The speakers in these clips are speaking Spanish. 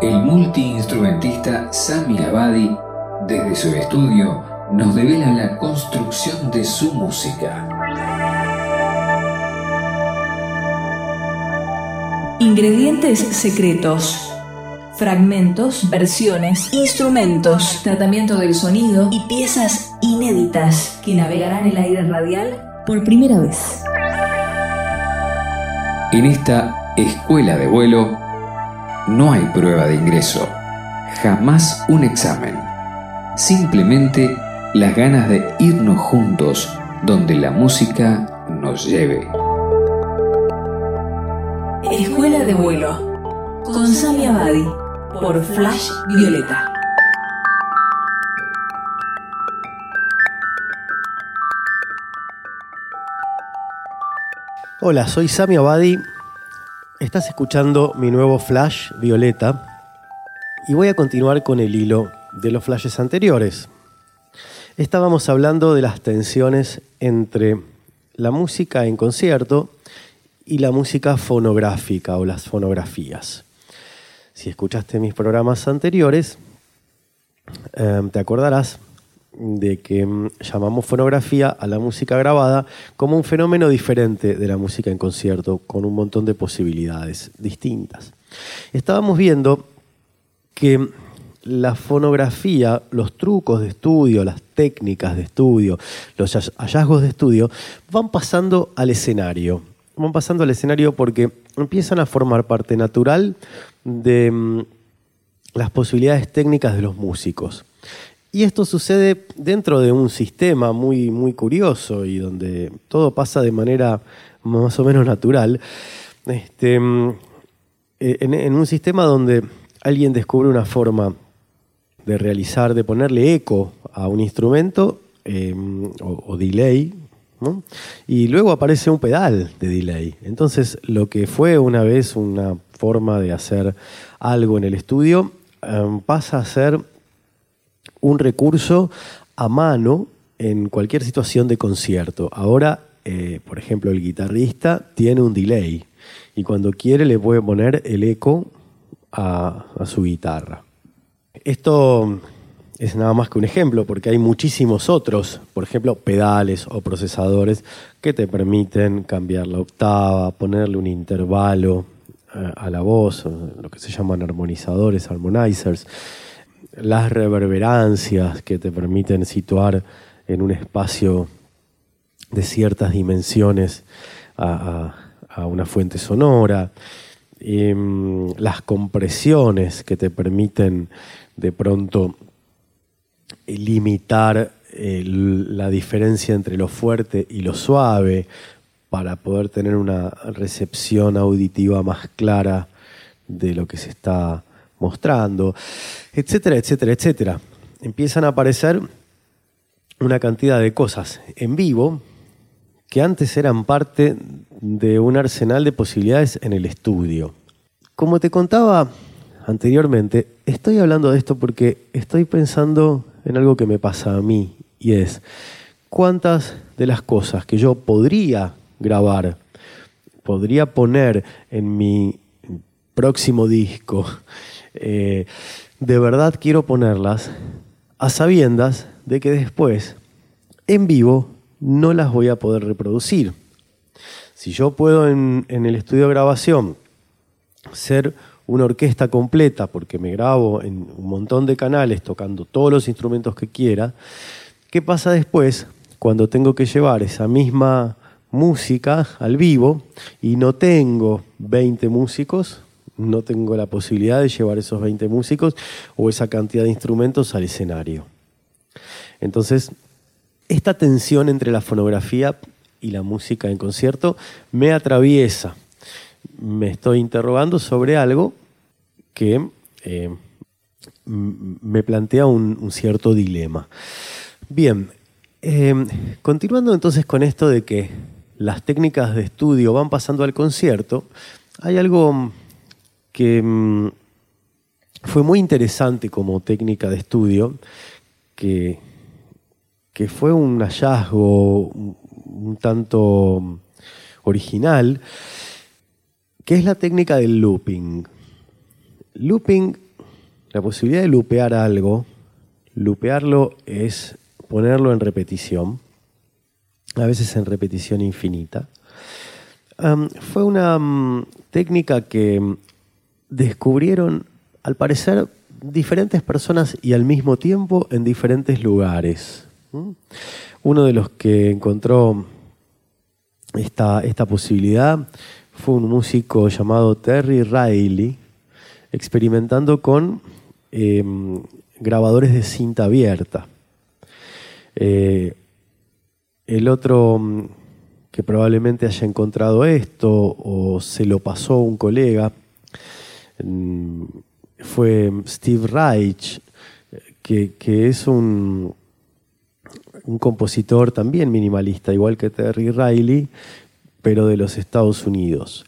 El multiinstrumentista Sami Abadi, desde su estudio, nos devela la construcción de su música. Ingredientes secretos. Fragmentos, versiones, instrumentos, tratamiento del sonido y piezas inéditas que navegarán el aire radial por primera vez. En esta escuela de vuelo no hay prueba de ingreso, jamás un examen, simplemente las ganas de irnos juntos donde la música nos lleve. Escuela de vuelo con Sami Abadi por Flash Violeta. Hola, soy Sami Abadi Estás escuchando mi nuevo flash violeta y voy a continuar con el hilo de los flashes anteriores. Estábamos hablando de las tensiones entre la música en concierto y la música fonográfica o las fonografías. Si escuchaste mis programas anteriores, eh, te acordarás de que mm, llamamos fonografía a la música grabada como un fenómeno diferente de la música en concierto, con un montón de posibilidades distintas. Estábamos viendo que la fonografía, los trucos de estudio, las técnicas de estudio, los hallazgos de estudio, van pasando al escenario. Van pasando al escenario porque empiezan a formar parte natural de mm, las posibilidades técnicas de los músicos. Y esto sucede dentro de un sistema muy, muy curioso y donde todo pasa de manera más o menos natural. Este, mm, eh, en, un sistema donde alguien descubre una forma de realizar, de ponerle eco a un instrumento em, o, delay, y luego aparece un pedal de delay. Entonces, lo que fue una vez una forma de hacer algo en el estudio em, pasa a ser un recurso a mano en cualquier situación de concierto. Ahora, eh, por ejemplo, el guitarrista tiene un delay y cuando quiere le puede poner el eco a, a su guitarra. Esto es nada más que un ejemplo, porque hay muchísimos otros, por ejemplo, pedales o procesadores que te permiten cambiar la octava, ponerle un intervalo eh, a la voz, lo que se llaman armonizadores, harmonizers las reverberancias que te permiten situar en un espacio de ciertas dimensiones a, una fuente sonora, em, las compresiones que te permiten de pronto limitar la diferencia entre lo fuerte y lo suave para poder tener una recepción auditiva más clara de lo que se está mostrando, etcétera, etcétera, etcétera. Empiezan a aparecer una cantidad de cosas en vivo que antes eran parte de un arsenal de posibilidades en el estudio. Como te contaba anteriormente, estoy hablando de esto porque estoy pensando en algo que me pasa a mí y es cuántas de las cosas que yo podría grabar, podría poner en mi próximo disco, eh, de verdad quiero ponerlas a sabiendas de que después, en vivo, no las voy a poder reproducir. Si yo puedo en, en el estudio de grabación ser una orquesta completa, porque me grabo en un montón de canales tocando todos los instrumentos que quiera, ¿qué pasa después cuando tengo que llevar esa misma música al vivo y no tengo 20 músicos no tengo la posibilidad de llevar esos 20 músicos o esa cantidad de instrumentos al escenario. Entonces, esta tensión entre la fonografía y la música en concierto me atraviesa. Me estoy interrogando sobre algo que eh, me plantea un, cierto dilema. Bien, eh, continuando entonces con esto de que las técnicas de estudio van pasando al concierto, hay algo que mm, fue muy interesante como técnica de estudio, que, que fue un hallazgo un, tanto original, que es la técnica del looping. Looping, la posibilidad de lupear algo, lupearlo es ponerlo en repetición, a veces en repetición infinita. fue una mm, técnica que descubrieron, al parecer, diferentes personas y al mismo tiempo en diferentes lugares. Uno de los que encontró esta, esta posibilidad fue un músico llamado Terry Riley, experimentando con em, grabadores de cinta abierta. Eh, el otro mm, que probablemente haya encontrado esto o se lo pasó un colega fue Steve Reich, que, es un, un compositor también minimalista, igual que Terry Riley, pero de los Estados Unidos.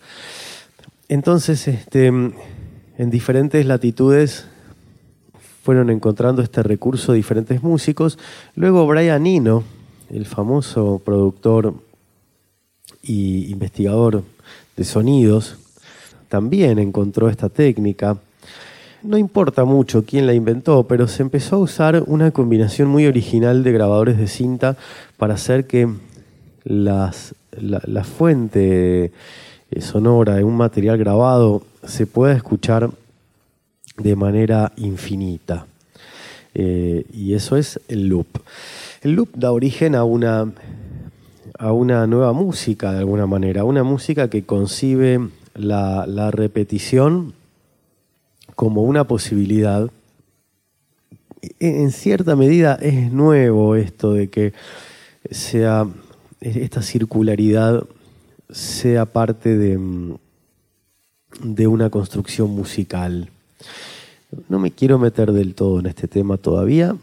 Entonces, este, en diferentes latitudes fueron encontrando este recurso diferentes músicos. Luego Brian Eno, el famoso productor y investigador de sonidos, también encontró esta técnica. No importa mucho quién la inventó, pero se empezó a usar una combinación muy original de grabadores de cinta para hacer que las, la, fuente eh, sonora de un material grabado se pueda escuchar de manera infinita. Eh, y eso es el loop. El loop da origen a una, a una nueva música, de alguna manera, una música que concibe la, repetición como una posibilidad. En cierta medida es nuevo esto de que sea esta circularidad sea parte de, de una construcción musical. No me quiero meter del todo en este tema todavía,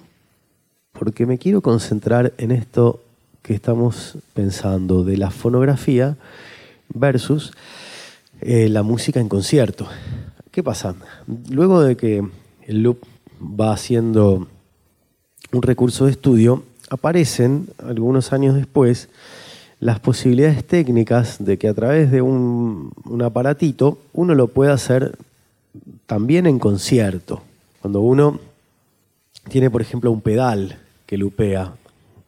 porque me quiero concentrar en esto que estamos pensando de la fonografía versus eh, la música en concierto. ¿Qué pasa? Luego de que el loop va haciendo un recurso de estudio, aparecen algunos años después las posibilidades técnicas de que a través de un, un aparatito uno lo pueda hacer también en concierto. Cuando uno tiene, por ejemplo, un pedal que lupea,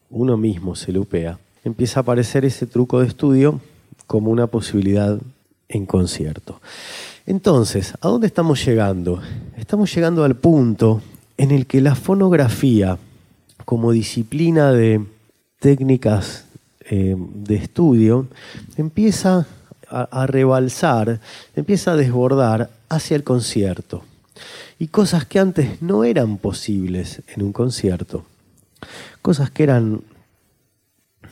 uno mismo se lupea, empieza a aparecer ese truco de estudio como una posibilidad en concierto. Entonces, ¿a dónde estamos llegando? Estamos llegando al punto en el que la fonografía, como disciplina de técnicas eh, de estudio, empieza a, a rebalsar, empieza a desbordar hacia el concierto. Y cosas que antes no eran posibles en un concierto, cosas que eran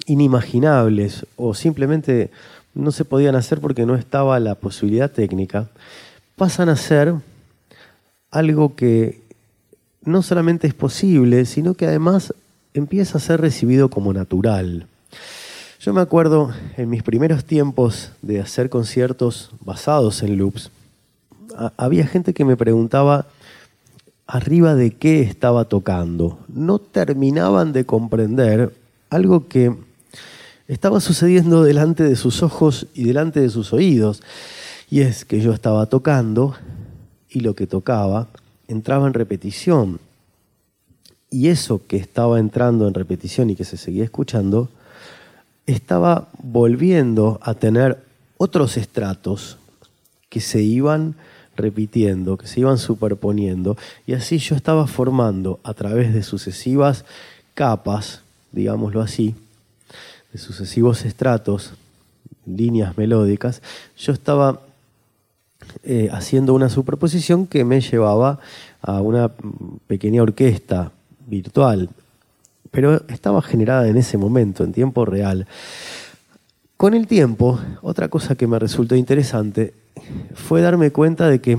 inimaginables o simplemente no se podían hacer porque no estaba la posibilidad técnica, pasan a ser algo que no solamente es posible, sino que además empieza a ser recibido como natural. Yo me acuerdo en mis primeros tiempos de hacer conciertos basados en loops, había gente que me preguntaba arriba de qué estaba tocando. No terminaban de comprender algo que estaba sucediendo delante de sus ojos y delante de sus oídos. Y es que yo estaba tocando y lo que tocaba entraba en repetición. Y eso que estaba entrando en repetición y que se seguía escuchando, estaba volviendo a tener otros estratos que se iban repitiendo, que se iban superponiendo, y así yo estaba formando a través de sucesivas capas, digámoslo así, sucesivos estratos, líneas melódicas, yo estaba eh, haciendo una superposición que me llevaba a una pequeña orquesta virtual. pero estaba generada en ese momento, en tiempo real. Con el tiempo, otra cosa que me resultó interesante fue darme cuenta de que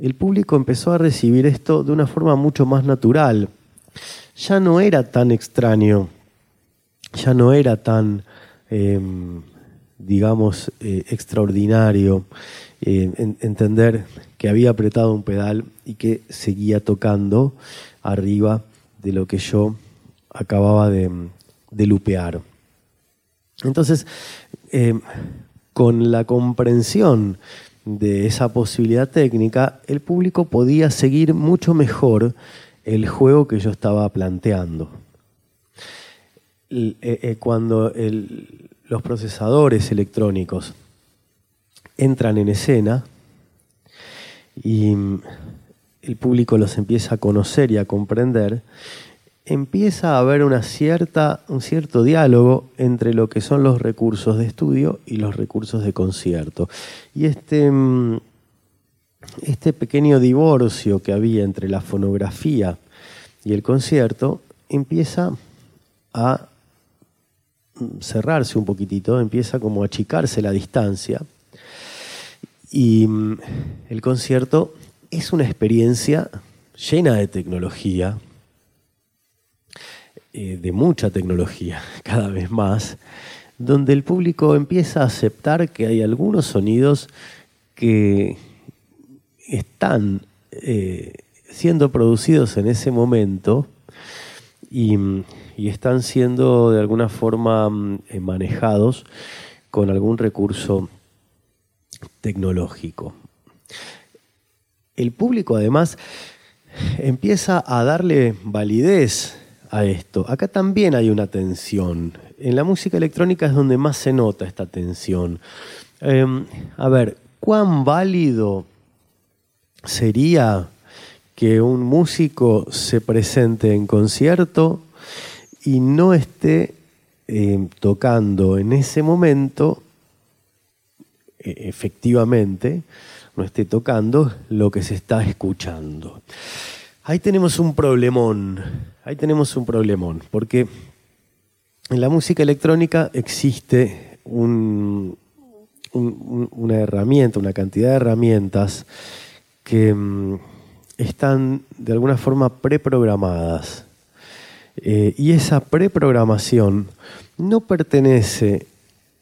el público empezó a recibir esto de una forma mucho más natural. Ya no era tan extraño, ya no era tan, em, digamos, eh, extraordinario eh, entender que había apretado un pedal y que seguía tocando arriba de lo que yo acababa de, lupear. Entonces, em, con la comprensión de esa posibilidad técnica, el público podía seguir mucho mejor el juego que yo estaba planteando. Eh, eh, cuando los procesadores electrónicos entran en escena y el público los empieza a conocer y a comprender, empieza a haber una cierta, un cierto diálogo entre lo que son los recursos de estudio y los recursos de concierto. Y este, mm, este pequeño divorcio que había entre la fonografía y el concierto empieza a cerrarse un poquitito, empieza como a achicarse la distancia. Y mm, el concierto es una experiencia llena de tecnología, eh, de mucha tecnología, cada vez más, donde el público empieza a aceptar que hay algunos sonidos que están eh, siendo producidos en ese momento y, están siendo de alguna forma mm, eh, manejados con algún recurso tecnológico. El público además empieza a darle validez a esto. Acá también hay una tensión. En la música electrónica es donde más se nota esta tensión. Em, a ver, ¿cuán válido sería que un músico se presente en concierto y no esté em, tocando en ese momento, e, efectivamente, no esté tocando lo que se está escuchando? Ahí tenemos un problemón, ahí tenemos un problemón, porque en la música electrónica existe una herramienta, una cantidad de herramientas que mm, están de alguna forma preprogramadas. Eh, y esa preprogramación no pertenece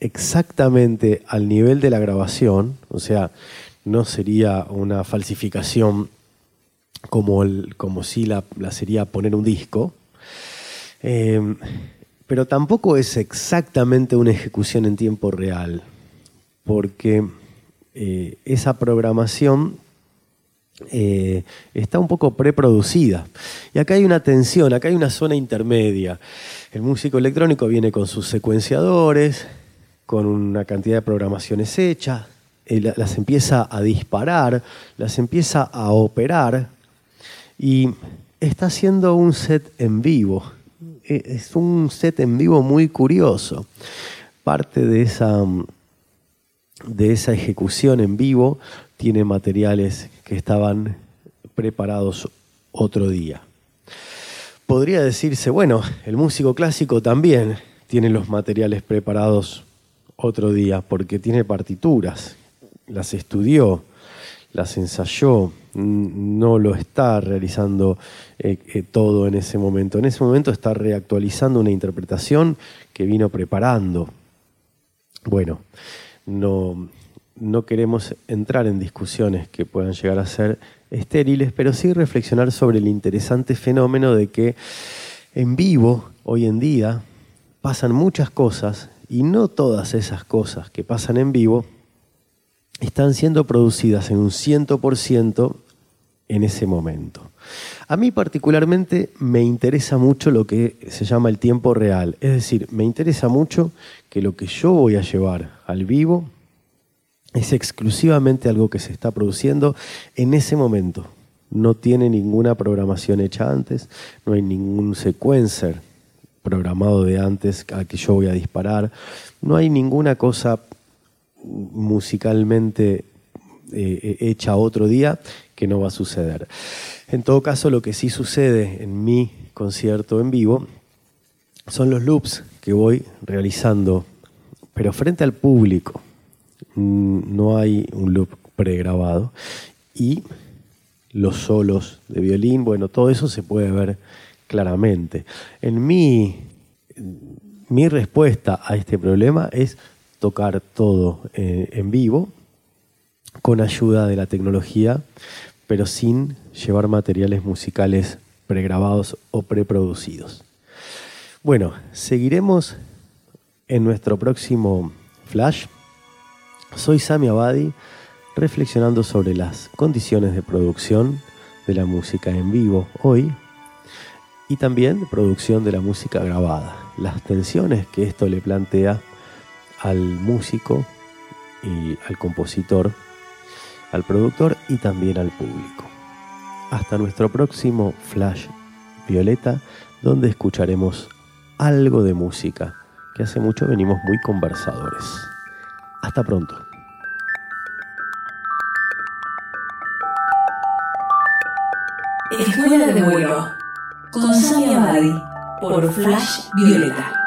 exactamente al nivel de la grabación, o sea, no sería una falsificación como, como si la, sería poner un disco, em, pero tampoco es exactamente una ejecución en tiempo real, porque eh, esa programación eh, está un poco preproducida. Y acá hay una tensión, acá hay una zona intermedia. El músico electrónico viene con sus secuenciadores, con una cantidad de programaciones hechas, eh, las empieza a disparar, las empieza a operar y está haciendo un set en vivo. E, es un set en vivo muy curioso. Parte de esa, de esa ejecución en vivo tiene materiales que estaban preparados otro día. Podría decirse, bueno, el músico clásico también tiene los materiales preparados otro día porque tiene partituras, las estudió, las ensayó, no lo está realizando eh, eh, todo en ese momento. En ese momento está reactualizando una interpretación que vino preparando. Bueno, no, no queremos entrar en discusiones que puedan llegar a ser estériles, pero sí reflexionar sobre el interesante fenómeno de que en vivo, hoy en día, pasan muchas cosas y no todas esas cosas que pasan en vivo están siendo producidas en un 100% en ese momento. A mí particularmente me interesa mucho lo que se llama el tiempo real, es decir, me interesa mucho que lo que yo voy a llevar al vivo es exclusivamente algo que se está produciendo en ese momento. No tiene ninguna programación hecha antes, no hay ningún sequencer programado de antes al que yo voy a disparar, no hay ninguna cosa musicalmente eh, hecha otro día que no va a suceder. En todo caso, lo que sí sucede en mi concierto en vivo son los loops que voy realizando, pero frente al público. Mm, no hay un loop pregrabado. Y los solos de violín, bueno, todo eso se puede ver claramente. En mi, mi respuesta a este problema es tocar todo eh, en vivo con ayuda de la tecnología, pero sin llevar materiales musicales pregrabados o preproducidos. Bueno, seguiremos en nuestro próximo flash. Soy Sami Abadi, reflexionando sobre las condiciones de producción de la música en vivo hoy y también producción de la música grabada, las tensiones que esto le plantea al músico y al compositor, al productor y también al público. Hasta nuestro próximo Flash Violeta, donde escucharemos algo de música, que hace mucho venimos muy conversadores. Hasta pronto. Escuela de vuelo con Samia Abadi por Flash Violeta.